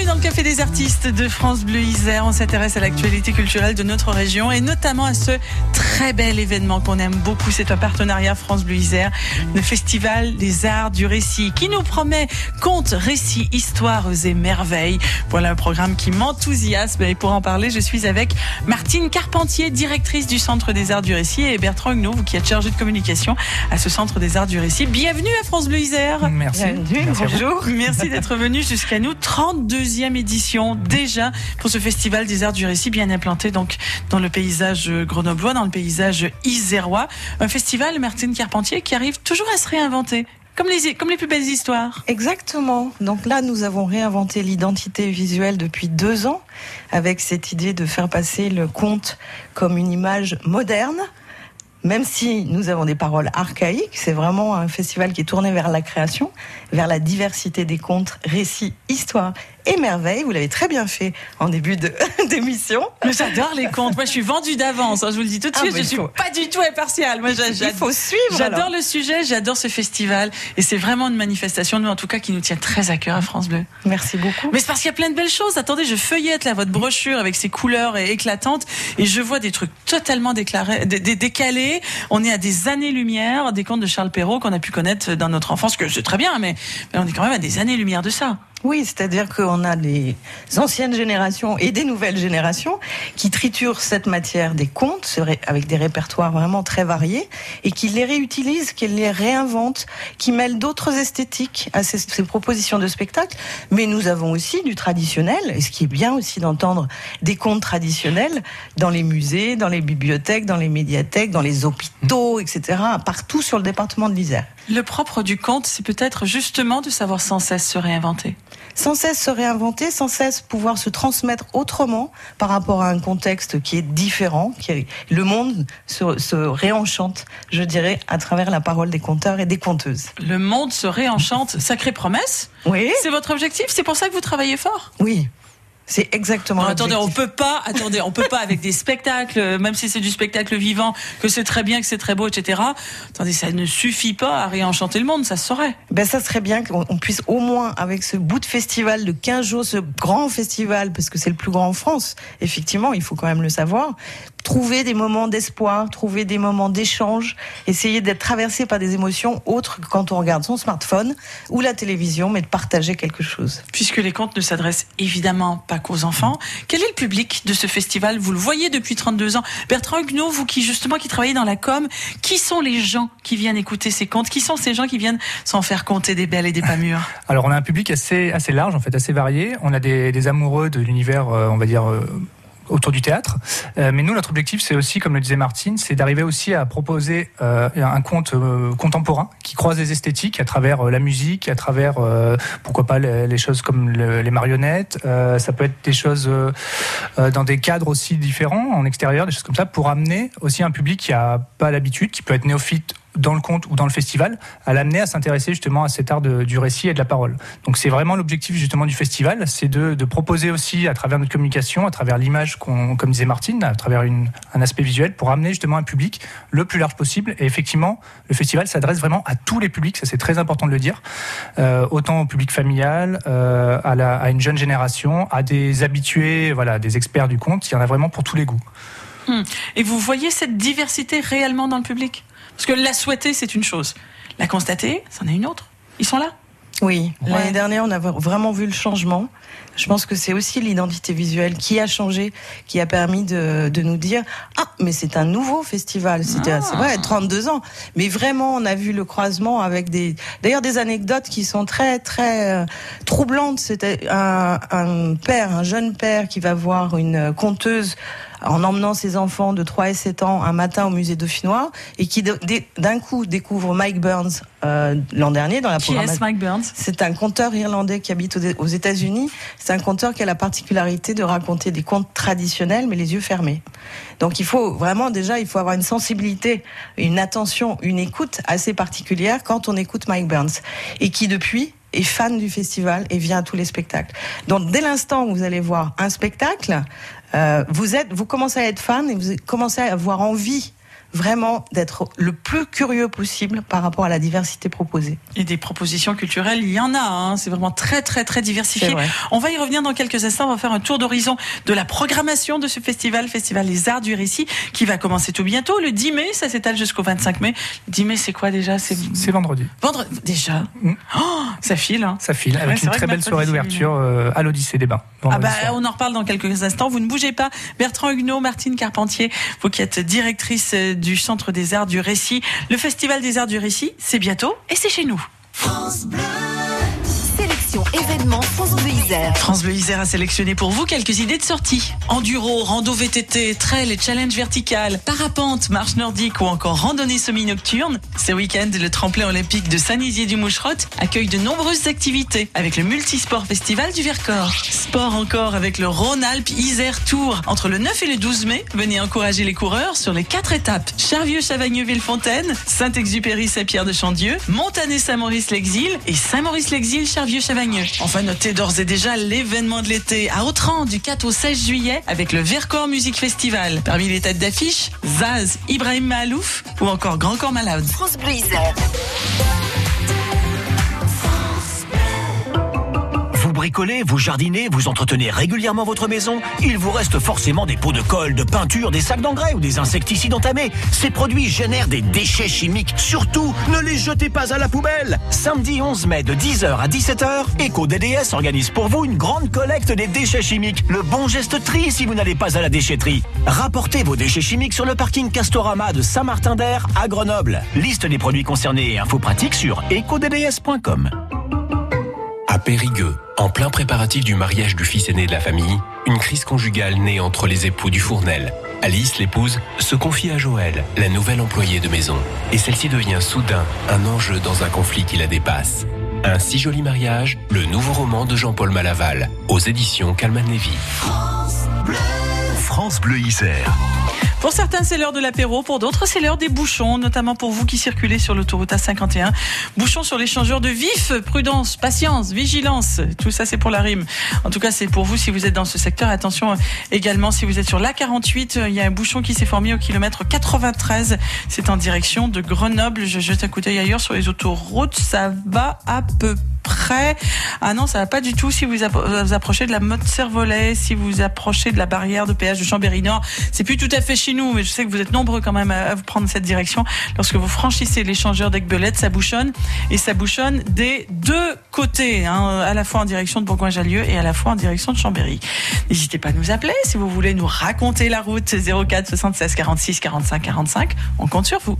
Bienvenue dans le Café des artistes de France Bleu Isère. On s'intéresse à l'actualité culturelle de notre région et notamment à ce très bel événement qu'on aime beaucoup. C'est un partenariat France Bleu Isère, le Festival des Arts du Récit, qui nous promet contes, récits, histoires et merveilles. Voilà un programme qui m'enthousiasme et pour en parler, je suis avec Martine Carpentier, directrice du Centre des Arts du Récit et Bertrand Huguenot, vous qui êtes chargé de communication à ce Centre des Arts du Récit. Bienvenue à France Bleu Isère. Merci. Bienvenue, bonjour. Merci d'être venu jusqu'à nous. 32e édition déjà pour ce festival des arts du récit bien implanté donc dans le paysage grenoblois, dans le paysage isérois. Un festival, Martine Carpentier, qui arrive toujours à se réinventer. Comme les, comme les plus belles histoires. Exactement. Donc là, nous avons réinventé l'identité visuelle depuis deux ans avec cette idée de faire passer le conte comme une image moderne, même si nous avons des paroles archaïques, c'est vraiment un festival qui est tourné vers la création, vers la diversité des contes, récits, histoires et merveilles. Vous l'avez très bien fait en début d'émission. J'adore les contes. Moi, je suis vendue d'avance. Hein, je vous le dis tout de ah, suite. je suis pas du tout impartiale. Moi, il faut suivre. J'adore le sujet. J'adore ce festival. Et c'est vraiment une manifestation, nous, en tout cas, qui nous tient très à cœur à France Bleu. Merci beaucoup. Mais c'est parce qu'il y a plein de belles choses. Attendez, je feuillette là votre brochure avec ses couleurs éclatantes et je vois des trucs totalement déclarés, décalés. On est à des années-lumière des contes de Charles Perrault qu'on a pu connaître dans notre enfance, que c'est très bien, mais, mais on est quand même à des années-lumière de ça. Oui, c'est-à-dire qu'on a des anciennes générations et des nouvelles générations qui triturent cette matière des contes avec des répertoires vraiment très variés et qui les réutilisent, qui les réinventent, qui mêlent d'autres esthétiques à ces, ces, propositions de spectacle. Mais nous avons aussi du traditionnel, et ce qui est bien aussi d'entendre des contes traditionnels dans les musées, dans les bibliothèques, dans les médiathèques, dans les hôpitaux, etc., partout sur le département de l'Isère. Le propre du conte, c'est peut-être justement de savoir sans cesse se réinventer sans cesse se réinventer, sans cesse pouvoir se transmettre autrement par rapport à un contexte qui est différent. Qui le monde se, se, réenchante, je dirais, à travers la parole des conteurs et des conteuses. Le monde se réenchante, sacrée promesse. Oui. C'est votre objectif C'est pour ça que vous travaillez fort? Oui. C'est exactement. attendez, on peut pas. Attendez, on peut pas avec des spectacles, même si c'est du spectacle vivant, que c'est très bien, que c'est très beau, etc. Attendez, ça ne suffit pas à réenchanter le monde, ça se saurait. Ben ça serait bien qu'on puisse au moins avec ce bout de festival de 15 jours, ce grand festival, parce que c'est le plus grand en France. Effectivement, il faut quand même le savoir trouver des moments d'espoir, trouver des moments d'échange, essayer d'être traversé par des émotions autres que quand on regarde son smartphone ou la télévision, mais de partager quelque chose. Puisque les contes ne s'adressent évidemment pas qu'aux enfants, quel est le public de ce festival? Vous le voyez depuis 32 ans. Bertrand Huguenot, vous qui justement qui travaillez dans la com, qui sont les gens qui viennent écouter ces contes? Qui sont ces gens qui viennent s'en faire compter des belles et des pas mûres? Alors on a un public assez, assez large, en fait, assez varié. On a des, des amoureux de l'univers, euh, on va dire, euh, autour du théâtre. Euh, mais nous, notre objectif, c'est aussi, comme le disait Martine, c'est d'arriver aussi à proposer euh, un conte euh, contemporain qui croise les esthétiques à travers la musique, à travers, pourquoi pas, les, choses comme les marionnettes. ça peut être des choses dans des cadres aussi différents, en extérieur, des choses comme ça, pour amener aussi un public qui a pas l'habitude, qui peut être néophyte dans le conte ou dans le festival, à l'amener à s'intéresser justement à cet art du récit et de la parole. Donc c'est vraiment l'objectif justement du festival, c'est de, proposer aussi à travers notre communication, à travers l'image, comme disait Martine, à travers un aspect visuel, pour amener justement un public le plus large possible. Et effectivement, le festival s'adresse vraiment à tous les publics, ça c'est très important de le dire, euh, autant au public familial, euh, à, à une jeune génération, à des habitués, voilà, des experts du conte, il y en a vraiment pour tous les goûts. Hum. Et vous voyez cette diversité réellement dans le public? Parce que la souhaiter, c'est une chose. La constater, c'en est une autre. Ils sont là. Oui, l'année dernière, on a vraiment vu le changement. Je pense que c'est aussi l'identité visuelle qui a changé, qui a permis de, nous dire ah mais c'est un nouveau festival. C'était c'est vrai 32 ans, mais vraiment on a vu le croisement avec des d'ailleurs des anecdotes qui sont très très euh, troublantes. C'était un, un père, un jeune père qui va voir une conteuse en emmenant ses enfants de 3 et 7 ans un matin au musée dauphinois et qui d'un coup découvre Mike Burns euh, l'an dernier dans la qui est Mike Burns? C'est un conteur irlandais qui habite aux États-Unis. C'est un conteur qui a la particularité de raconter des contes traditionnels mais les yeux fermés. Donc il faut vraiment déjà il faut avoir une sensibilité, une attention, une écoute assez particulière quand on écoute Mike Burns et qui depuis est fan du festival et vient à tous les spectacles. Donc dès l'instant où vous allez voir un spectacle, vous êtes, vous commencez à être fan et vous commencez à avoir envie vraiment d'être le plus curieux possible par rapport à la diversité proposée. Et des propositions culturelles, il y en a. Hein. C'est vraiment très très très diversifié. On va y revenir dans quelques instants. On va faire un tour d'horizon de la programmation de ce festival, Festival des Arts du Récit, qui va commencer tout bientôt, le 10 mai. Ça s'étale jusqu'au 25 mai. Le 10 mai, c'est quoi déjà? C'est vendredi. Vendredi déjà? Mm. Oh, ça file. Hein. Ça file. Avec une très belle soirée d'ouverture euh, à l'Odyssée des Bains. Ah bah, on en reparle dans quelques instants. Vous ne bougez pas. Bertrand Huguenot, Martine Carpentier, vous qui êtes directrice euh, du Centre des Arts du Récit. Le Festival des Arts du Récit, c'est bientôt et c'est chez nous. France Bleu Isère. A sélectionné pour vous quelques idées de sortie. Enduro, rando VTT, trail et challenge vertical, parapente, marche nordique ou encore randonnée semi-nocturne. Ce week-end, le tremplin olympique de Saint-Nizier-du-Moucherotte accueille de nombreuses activités avec le Multisport Festival du Vercors. Sport encore avec le Rhône-Alpes Isère Tour. Entre le 9 et le 12 mai, venez encourager les coureurs sur les quatre étapes. Charvieux-Chavagneux-Villefontaine, Saint-Exupéry Saint-Pierre de Chandieu, Montané-Saint-Maurice-l'Exil et Saint-Maurice-l'Exil-Charvieux-Chavagneux. Enfin, notez d'ores et déjà l'événement de l'été à Autran du 4 au 16 juillet avec le Vercors Music Festival. Parmi les têtes d'affiche, Zaz, Ibrahim Malouf ou encore Grand Corps Malade. Bricolez, vous jardinez, vous entretenez régulièrement votre maison, il vous reste forcément des pots de colle, de peinture, des sacs d'engrais ou des insecticides entamés. Ces produits génèrent des déchets chimiques. Surtout, ne les jetez pas à la poubelle. Samedi 11 mai de 10h à 17h, EcoDDS organise pour vous une grande collecte des déchets chimiques. Le bon geste tri si vous n'allez pas à la déchetterie. Rapportez vos déchets chimiques sur le parking Castorama de Saint-Martin-d'Air à Grenoble. Liste des produits concernés et infos pratiques sur ecodds.com. À Périgueux, en plein préparatif du mariage du fils aîné de la famille, une crise conjugale naît entre les époux du Fournel. Alice, l'épouse, se confie à Joël, la nouvelle employée de maison, et celle-ci devient soudain un enjeu dans un conflit qui la dépasse. Un si joli mariage, le nouveau roman de Jean-Paul Malaval, aux éditions Calman Lévy. France Bleu, France Bleu Isère. Pour certains, c'est l'heure de l'apéro. Pour d'autres, c'est l'heure des bouchons, notamment pour vous qui circulez sur l'autoroute A51. Bouchons sur l'échangeur de vif, prudence, patience, vigilance. Tout ça, c'est pour la rime. En tout cas, c'est pour vous si vous êtes dans ce secteur. Attention également, si vous êtes sur l'A48, il y a un bouchon qui s'est formé au kilomètre 93. C'est en direction de Grenoble. Je jette un coup d'œil ailleurs sur les autoroutes. Ça va à peu près. Ah non, ça va pas du tout si vous vous approchez de la motte Cervolet, si vous approchez de la barrière de péage de Chambéry-Nord. C'est plus tout à fait chez nous, mais je sais que vous êtes nombreux quand même à vous prendre cette direction. Lorsque vous franchissez l'échangeur d'Aigbelette, ça bouchonne et ça bouchonne des deux côtés, hein, à la fois en direction de Bourgoin-Jallieu et à la fois en direction de Chambéry. N'hésitez pas à nous appeler si vous voulez nous raconter la route 04 76 46 45 45. On compte sur vous.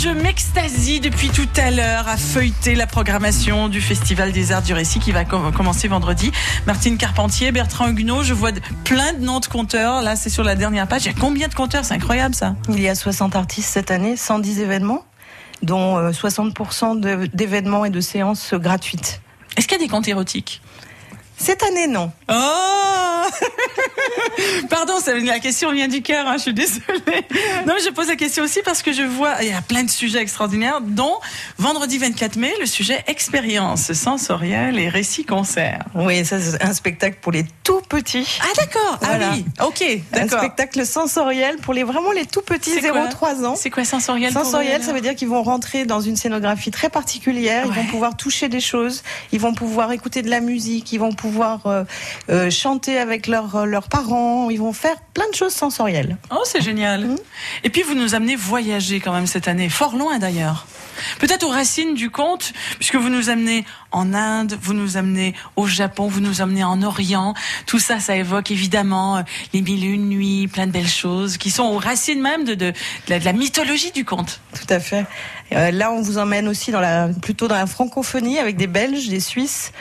Je m'extasie depuis tout à l'heure à feuilleter la programmation du Festival des Arts du Récit qui va commencer vendredi. Martine Carpentier, Bertrand Huguenot, je vois plein de noms de compteurs. Là, c'est sur la dernière page. Il y a combien de compteurs C'est incroyable ça. Il y a 60 artistes cette année, 110 événements, dont 60% euh, d'événements et de séances gratuites. Est-ce qu'il y a des comptes érotiques? Cette année, non. Oh Pardon, la question vient du cœur, hein, je suis désolée. Non, je pose la question aussi parce que je vois, il y a plein de sujets extraordinaires, dont vendredi 24 mai, le sujet expérience sensorielle et récit concert. Oui, ça c'est un spectacle pour les tout petits. Ah d'accord, ah oui, ok, Un spectacle sensoriel pour les vraiment les tout petits, 0-3 ans. C'est quoi sensoriel Sensoriel, ça veut dire qu'ils vont rentrer dans une scénographie très particulière, ils vont pouvoir toucher des choses, ils vont pouvoir écouter de la musique, ils vont pouvoir pouvoir euh, euh, chanter avec leurs euh, leurs parents. Ils vont faire plein de choses sensorielles. Oh, c'est génial. Mmh. Et puis vous nous amenez voyager quand même cette année, fort loin d'ailleurs. Peut-être aux racines du conte, puisque vous nous amenez en Inde, vous nous amenez au Japon, vous nous amenez en Orient. Tout ça, ça évoque évidemment les mille et une nuits, plein de belles choses qui sont aux racines même de, de, la, mythologie du conte. Tout à fait. là, on vous emmène aussi dans la, plutôt dans la francophonie avec des Belges, des Suisses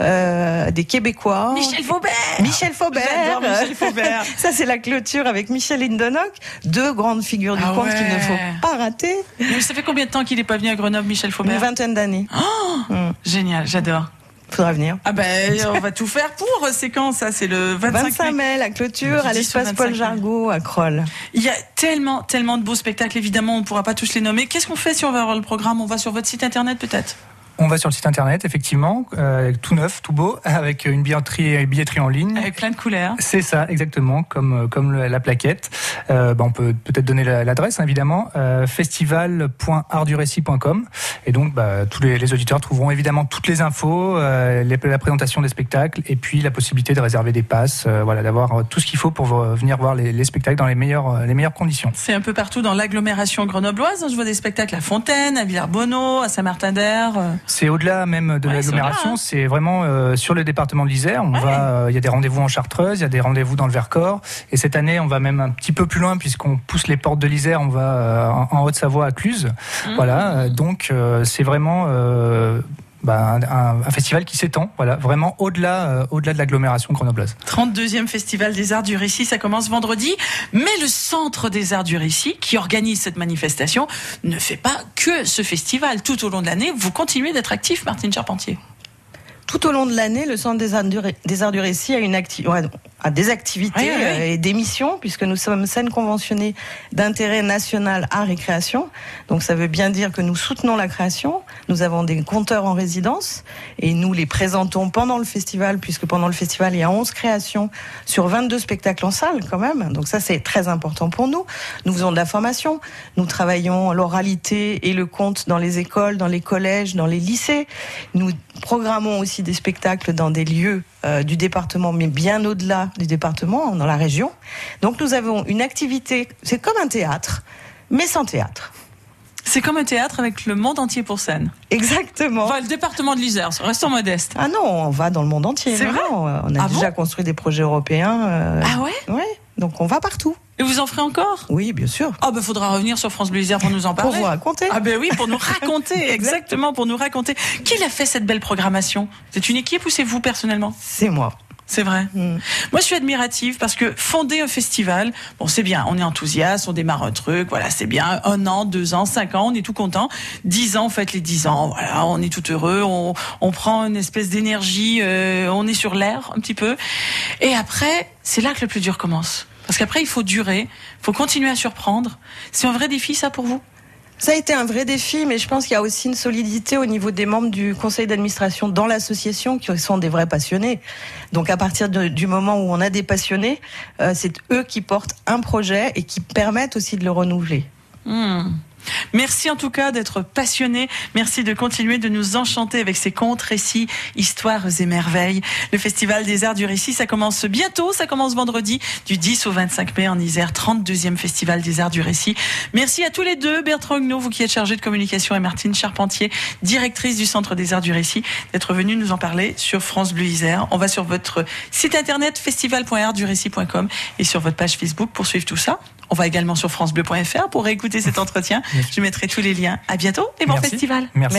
euh, des Québécois. Michel Faubert. Michel Faubert. Michel Faubert. Ça, c'est la clôture avec Michel Lindonoc. Deux grandes figures du ah conte qu'il ne faut pas rater. ça fait combien de temps qu'il n'est pas venu à Grenoble, Michel Faubert Une vingtaine d'années. Oh mm. Génial, j'adore. Faudra venir. Ah ben, on va tout faire pour. C'est quand ça C'est le 25, 25 mai. la clôture à l'espace Paul Jargot à Kroll. Il y a tellement, tellement de beaux spectacles. Évidemment, on ne pourra pas tous les nommer. Qu'est-ce qu'on fait si on va avoir le programme? On va sur votre site internet peut-être? On va sur le site internet, effectivement, euh, tout neuf, tout beau, avec une billetterie, billetterie en ligne. Avec plein de couleurs. C'est ça, exactement, comme, comme la plaquette. Euh, bah, on peut peut-être donner l'adresse, hein, évidemment, euh, festival.artdurécit.com. Et donc, bah, tous les, les, auditeurs trouveront évidemment toutes les infos, euh, les, la présentation des spectacles, et puis la possibilité de réserver des passes, euh, voilà, d'avoir tout ce qu'il faut pour venir voir les, les, spectacles dans les meilleures, les meilleures conditions. C'est un peu partout dans l'agglomération grenobloise. Hein. Je vois des spectacles à Fontaine, à Villers-Bonneau, à Saint-Martin-d'Air. C'est au-delà même de l'agglomération, hein. c'est vraiment euh, sur le département de l'Isère. On va, euh, il y a des rendez-vous en Chartreuse, il y a des rendez-vous dans le Vercors, et cette année on va même un petit peu plus loin puisqu'on pousse les portes de l'Isère, on va euh, en, Haute-Savoie à Cluse. Mmh. Voilà, donc c'est vraiment bah, un, festival qui s'étend, voilà, vraiment au-delà, euh, au-delà de l'agglomération grenobloise. 32e festival des Arts du Récit, ça commence vendredi, mais le Centre des Arts du Récit, qui organise cette manifestation, ne fait pas que ce festival. Tout au long de l'année, vous continuez d'être actif, Martine Charpentier. Tout au long de l'année, le Centre des Arts du, des Arts du Récit a une activité des activités euh, et des missions, puisque nous sommes scène conventionnée d'intérêt national à récréation. Donc ça veut bien dire que nous soutenons la création. Nous avons des compteurs en résidence et nous les présentons pendant le festival, puisque pendant le festival, il y a 11 créations sur 22 spectacles en salle quand même. Donc ça, c'est très important pour nous. Nous faisons de la formation. Nous travaillons l'oralité et le conte dans les écoles, dans les collèges, dans les lycées. Nous programmons aussi des spectacles dans des lieux euh, du département, mais bien au-delà du département, dans la région. Donc nous avons une activité, c'est comme un théâtre, mais sans théâtre. C'est comme un théâtre avec le monde entier pour scène. Exactement. Enfin, le département de l'Isère, restons modestes. Ah non, on va dans le monde entier. C'est vrai On a ah déjà construit des projets européens. Euh, ah ouais Oui, donc on va partout. Et vous en ferez encore? Oui, bien sûr. Ah ben faudra revenir sur France Bleu Isère pour nous en parler. Pour vous raconter. Ah ben oui, pour nous raconter, exactement, pour nous raconter. Qui l'a fait cette belle programmation? C'est une équipe ou c'est vous personnellement? C'est moi. C'est vrai. Mm. Moi, je suis admirative parce que fonder un festival, bon, c'est bien, on est enthousiaste, on démarre un truc, voilà, c'est bien. Un an, deux ans, cinq ans, on est tout content. Dix ans, faites les dix ans, voilà, on est tout heureux, on, on prend une espèce d'énergie, euh, on est sur l'air un petit peu. Et après, c'est là que le plus dur commence. Parce qu'après, il faut durer, il faut continuer à surprendre. C'est un vrai défi, ça, pour vous? Ça a été un vrai défi, mais je pense qu'il y a aussi une solidité au niveau des membres du conseil d'administration dans l'association qui sont des vrais passionnés. Donc à partir du moment où on a des passionnés, euh, c'est eux qui portent un projet et qui permettent aussi de le renouveler. Hmm. Merci en tout cas d'être passionné. Merci de continuer de nous enchanter avec ces contes, récits, histoires et merveilles. Le Festival des Arts du Récit, ça commence bientôt. Ça commence vendredi du 10 au 25 mai en Isère, 32e Festival des Arts du Récit. Merci à tous les deux, Bertrand Huguenot, vous qui êtes chargé de communication, et Martine Charpentier, directrice du Centre des Arts du Récit, d'être venus nous en parler sur France Bleu Isère. On va sur votre site internet festival.artdurécit.com et sur votre page Facebook pour suivre tout ça. On va également sur francebleu.fr pour réécouter cet entretien. Je mettrai tous les liens. À bientôt et bon festival. Merci.